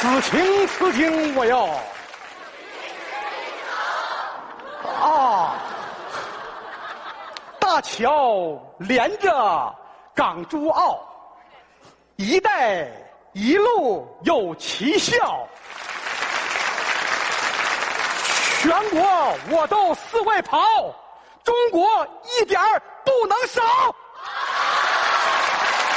此情此景我要。啊，大桥连着港珠澳，一带一路有奇效。全国我都四外跑，中国一点儿不能少。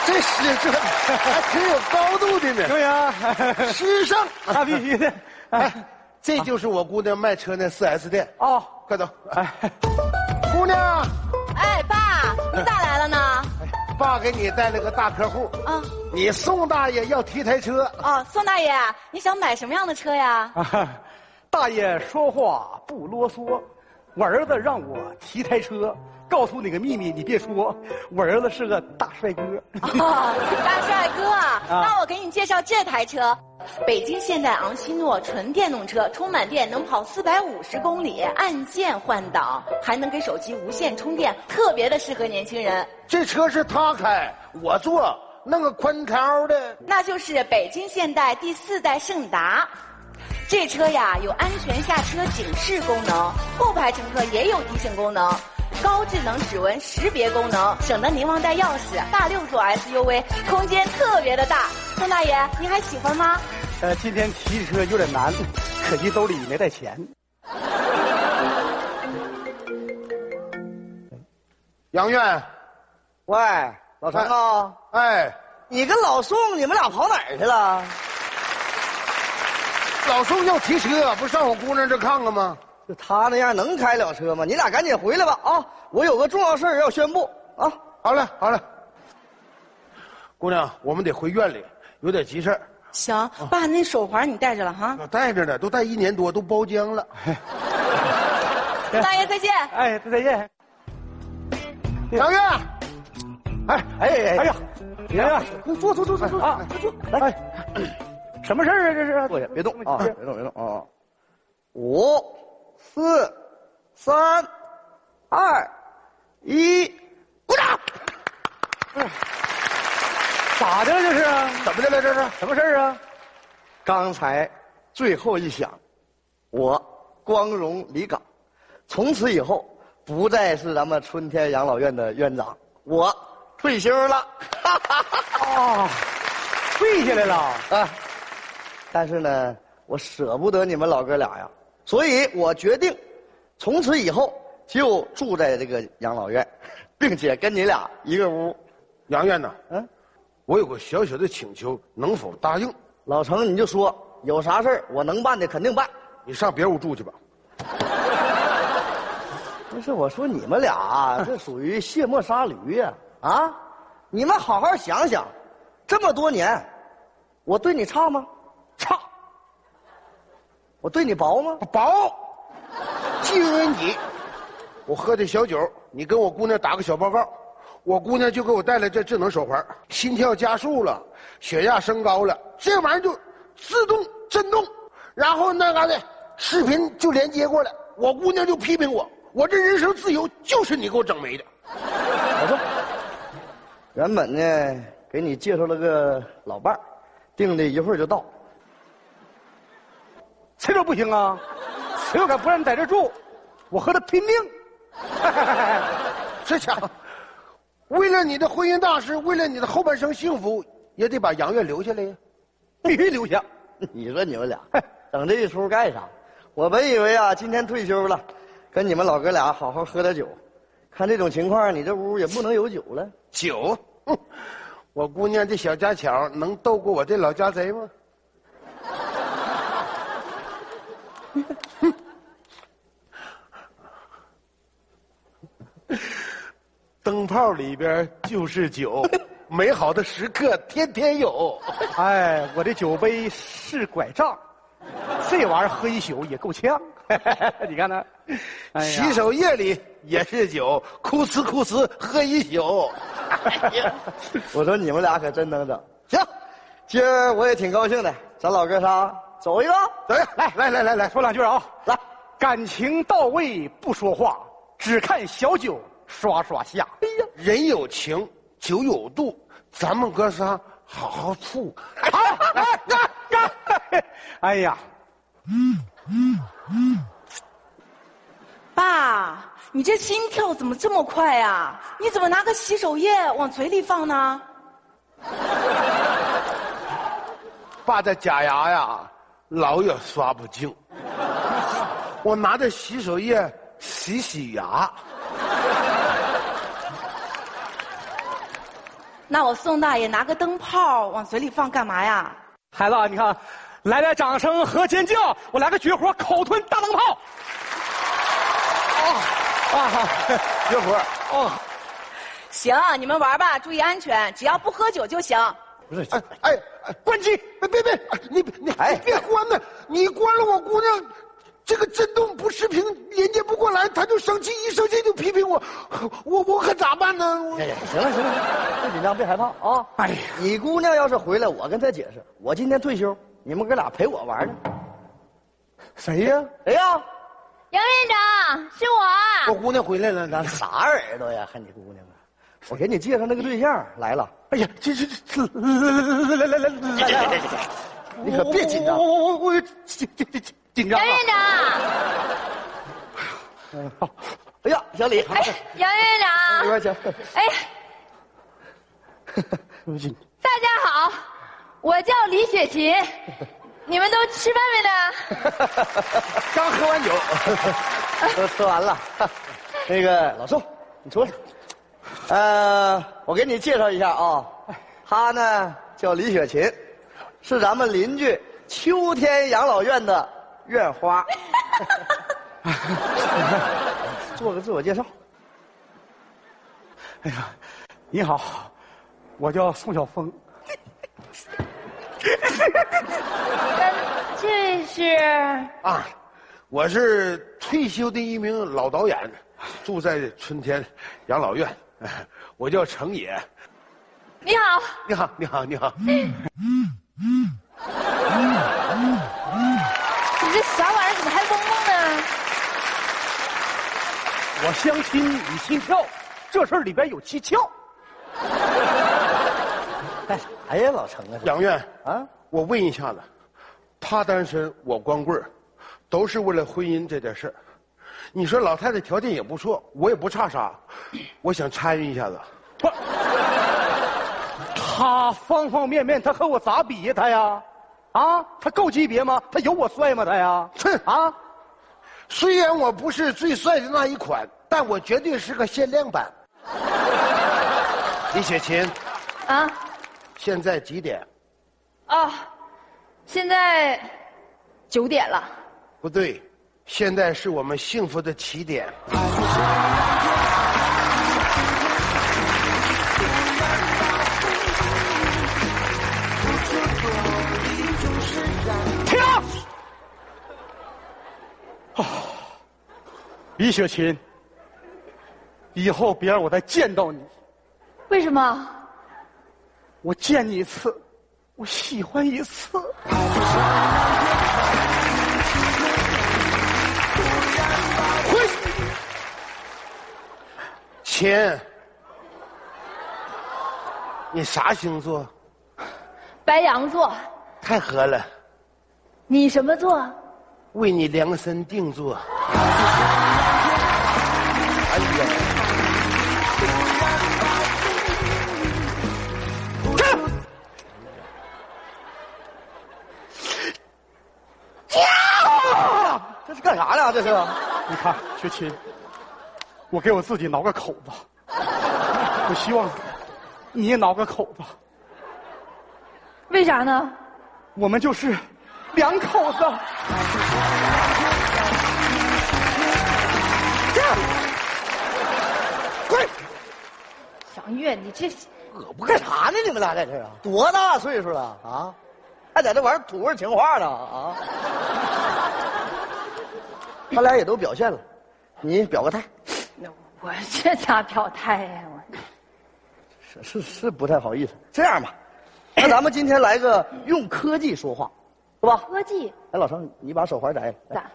这诗这 还挺有高度的呢，对呀，诗圣。那必须的。哎，这就是我姑娘卖车那 4S 店，哦，快走。哎，姑娘，哎，爸，你咋来了呢？爸给你带了个大客户，啊，你宋大爷要提台车，哦，宋大爷，你想买什么样的车呀？啊大爷说话不啰嗦，我儿子让我提台车，告诉你个秘密，你别说，我儿子是个大帅哥。哦，大帅哥那我给你介绍这台车，北京现代昂希诺纯电动车，充满电能跑四百五十公里，按键换挡，还能给手机无线充电，特别的适合年轻人。这车是他开，我坐，弄个宽靠的。那就是北京现代第四代胜达。这车呀有安全下车警示功能，后排乘客也有提醒功能，高智能指纹识别功能，省得您忘带钥匙。大六座 SUV，空间特别的大。宋大爷，您还喜欢吗？呃，今天提车有点难，可惜兜里没带钱。杨院，喂，老陈啊，哎，你跟老宋你们俩跑哪儿去了？老宋要提车，不上我姑娘这看看吗？就他那样能开了车吗？你俩赶紧回来吧啊！我有个重要事儿要宣布啊！好嘞，好嘞。姑娘，我们得回院里，有点急事儿。行，爸，那手环你带着了哈。我带着呢，都带一年多，都包浆了。宋 大爷再见。哎，再见。杨月，哎哎哎哎呀，杨月，快坐坐坐坐坐啊快坐来，什么事儿啊？这是坐下，别动啊！别动别动啊！五、四、三、二、一，鼓掌！咋的了？这是怎么的了？这是？什么事儿啊？刚才最后一响，我光荣离岗，从此以后不再是咱们春天养老院的院长，我退休了。哦，退下来了。啊，但是呢，我舍不得你们老哥俩呀，所以我决定，从此以后就住在这个养老院，并且跟你俩一个屋。杨院呐，嗯，我有个小小的请求，能否答应？老程你就说有啥事儿我能办的肯定办。你上别屋住去吧。不是我说你们俩啊这属于卸磨杀驴呀啊！你们好好想想，这么多年，我对你差吗？差我对你薄吗？薄，就因为你，我喝的小酒，你跟我姑娘打个小报告，我姑娘就给我带来这智能手环，心跳加速了，血压升高了，这玩意儿就自动震动，然后那嘎达视频就连接过来，我姑娘就批评我，我这人生自由就是你给我整没的。我说，原本呢给你介绍了个老伴儿，定的一会儿就到。这都不行啊！谁又敢不让你在这住？我和他拼命！这家伙，为了你的婚姻大事，为了你的后半生幸福，也得把杨月留下来呀。必须留下。你说你们俩整这一出干啥？我本以为啊，今天退休了，跟你们老哥俩好好喝点酒。看这种情况，你这屋也不能有酒了。酒，哼，我姑娘这小家巧能斗过我这老家贼吗？灯泡里边就是酒，美好的时刻天天有。哎，我的酒杯是拐杖，这玩意儿喝一宿也够呛。你看他，哎洗手液里也是酒，哭呲哭呲喝一宿。我说你们俩可真能整。行，今儿我也挺高兴的，咱老哥仨走一个。走一个，来来来来来，说两句啊。来，感情到位不说话，只看小酒刷刷下。哎呀，人有情，酒有度，咱们哥仨好好处。好，来干干！哎呀，爸，你这心跳怎么这么快啊？你怎么拿个洗手液往嘴里放呢？爸的假牙呀，老也刷不净。我拿着洗手液洗洗牙。那我宋大爷拿个灯泡往嘴里放干嘛呀？孩子，你看，来点掌声和尖叫，我来个绝活，口吞大灯泡。啊啊，绝活哦，行，你们玩吧，注意安全，只要不喝酒就行。不是，哎哎哎，关机！别别别，你你哎，别关了！你关了，我姑娘这个震动不视频连接不过来，她就生气，一生气就批评我，我我可咋办呢？我哎呀，行了行了，别紧张，别害怕啊！哎呀，你姑娘要是回来，我跟她解释，我今天退休，你们哥俩陪我玩呢。谁呀？谁呀？杨院长，是我。我姑娘回来了，咱啥耳朵呀？还你姑娘啊？我给你介绍那个对象来了，哎呀，这这这，来来来来来来来，你可别紧张我我我我紧紧紧紧张啊！杨院长，哎呀，小李，哎，杨院长，里边请。哎，大家好，我叫李雪琴，你们都吃饭没呢？刚喝完酒，都吃完了。那个老宋，你出来。呃，我给你介绍一下啊，她呢叫李雪琴，是咱们邻居秋天养老院的院花。做个自我介绍。哎呀，你好，我叫宋晓峰。这是啊，我是退休的一名老导演，住在春天养老院，我叫程野。你好，你好，你好，你好。你这啥玩意儿？怎么还嗡嗡呢？我相亲你心跳，这事儿里边有蹊跷。干 啥呀，老程啊？杨院，啊，我问一下子，他单身，我光棍儿都是为了婚姻这点事儿。你说老太太条件也不错，我也不差啥，我想参与一下子。不，他方方面面，他和我咋比呀？他呀，啊，他够级别吗？他有我帅吗？他呀，哼啊，虽然我不是最帅的那一款，但我绝对是个限量版。李雪琴，啊，现在几点？啊，现在九点了。不对，现在是我们幸福的起点。停！啊，李雪琴，以后别让我再见到你。为什么？我见你一次，我喜欢一次。琴，你啥星座？白羊座，太合了，你什么座？为你量身定做。哎呀！这是干啥呢？这是？你看，雪琴，我给我自己挠个口子，我希望你也挠个口子，为啥呢？我们就是两口子。滚！杨月，你这我不干啥呢？你们俩在这儿啊？多大岁数了啊？还在这玩土味情话呢啊？他俩也都表现了，你表个态，我这咋表态呀？我是是是不太好意思。这样吧，那咱们今天来个 用科技说话，是吧？科技哎，老程，你把手环摘了。来咋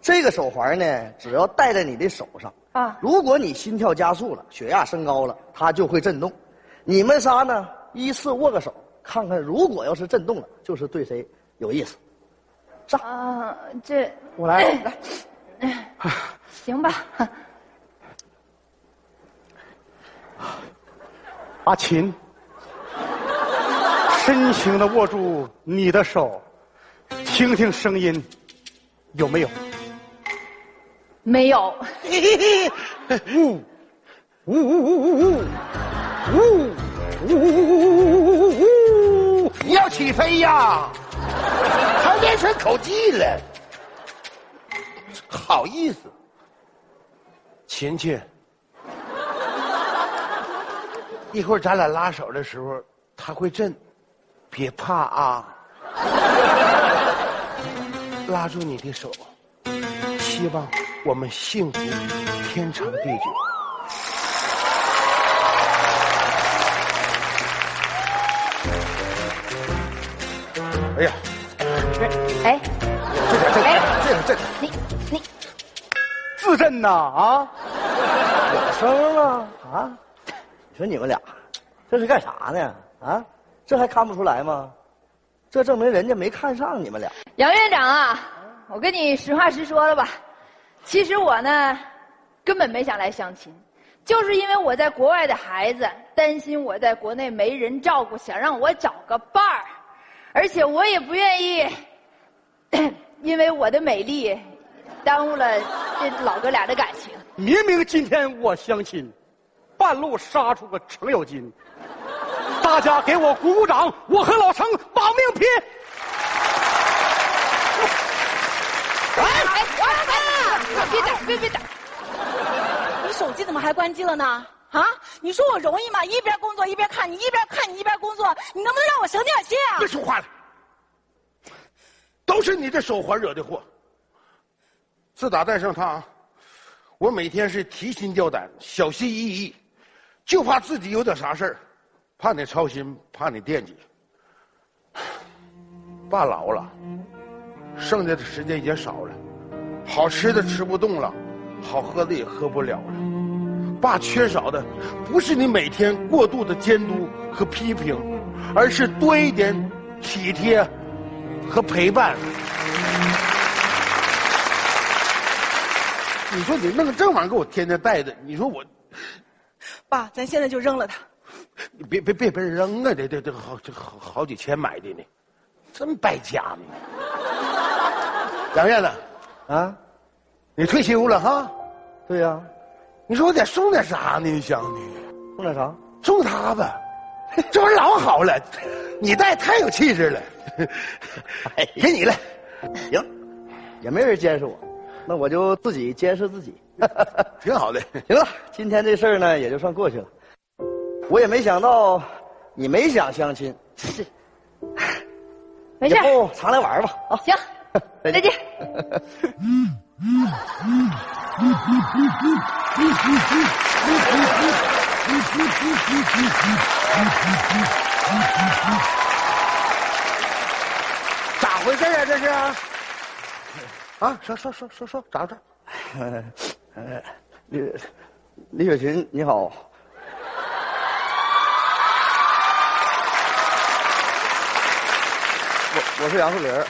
这个手环呢，只要戴在你的手上，啊？如果你心跳加速了，血压升高了，它就会震动。你们仨呢，依次握个手，看看如果要是震动了，就是对谁有意思。啊，这我来来，行吧。阿琴，深情的握住你的手，听听声音，有没有？没有，呜呜呜呜呜呜呜呜呜！你要起飞呀？还练成口技了？好意思，琴琴，一会儿咱俩拉手的时候，他会震，别怕啊！拉住你的手，希望我们幸福天长地久。哎呀，哎，这个这个这个这个，你你自震呐啊！有声了啊！你说你们俩这是干啥呢？啊，这还看不出来吗？这证明人家没看上你们俩。杨院长啊，我跟你实话实说了吧，其实我呢，根本没想来相亲，就是因为我在国外的孩子担心我在国内没人照顾，想让我找个伴儿，而且我也不愿意，因为我的美丽，耽误了这老哥俩的感情。明明今天我相亲，半路杀出个程咬金，大家给我鼓鼓掌，我和老程把命拼！哎哎哎！别打，别别打！你手机怎么还关机了呢？啊，你说我容易吗？一边工作一边看你，一边看你一边工作，你能不能让我省点心啊别？说话了，都是你这手环惹的祸。自打戴上它啊，我每天是提心吊胆、小心翼翼，就怕自己有点啥事儿，怕你操心，怕你惦记。爸老了，剩下的时间也少了，好吃的吃不动了，好喝的也喝不了了。爸缺少的不是你每天过度的监督和批评，而是多一点体贴和陪伴。你说你弄个这玩意儿给我天天带着，你说我，爸，咱现在就扔了它。你别别别别扔啊！这这这好这好好几千买的呢，真败家呢。杨燕子，啊，你退休了哈？对呀、你说我得送点啥呢？你想你送点啥？送他吧，这玩意儿老好了，你戴太有气质了。给你了，行，也没人监视我，那我就自己监视自己。挺好的。行了，今天这事儿呢也就算过去了。我也没想到你没想相亲，是没事以，后常来玩吧啊！行，再见。咋回事啊？这是？啊，说说说说说，咋着？呃，李李雪琴你好，我我是杨树林儿。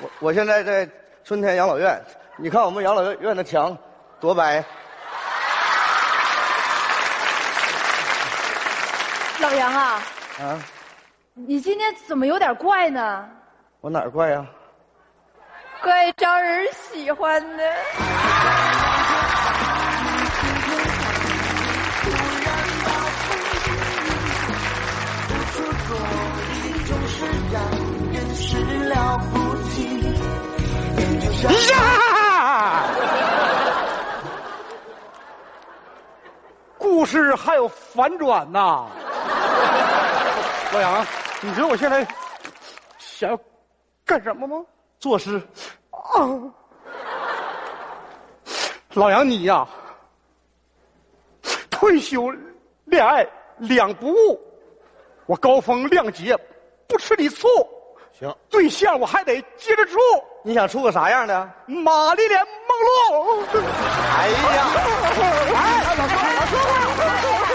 我我现在在春天养老院，你看我们养老院的墙多白，老杨啊，啊，你今天怎么有点怪呢？我哪儿怪呀、怪招人喜欢的。呀！故事还有反转呐！老杨，你知道我现在想要干什么吗？作诗，啊！老杨，你呀，退休恋爱两不误，我高风亮节不吃你醋，行，对象我还得接着处。你想处个啥样的？玛丽莲梦露。哎呀，哎，老说，老说话，老说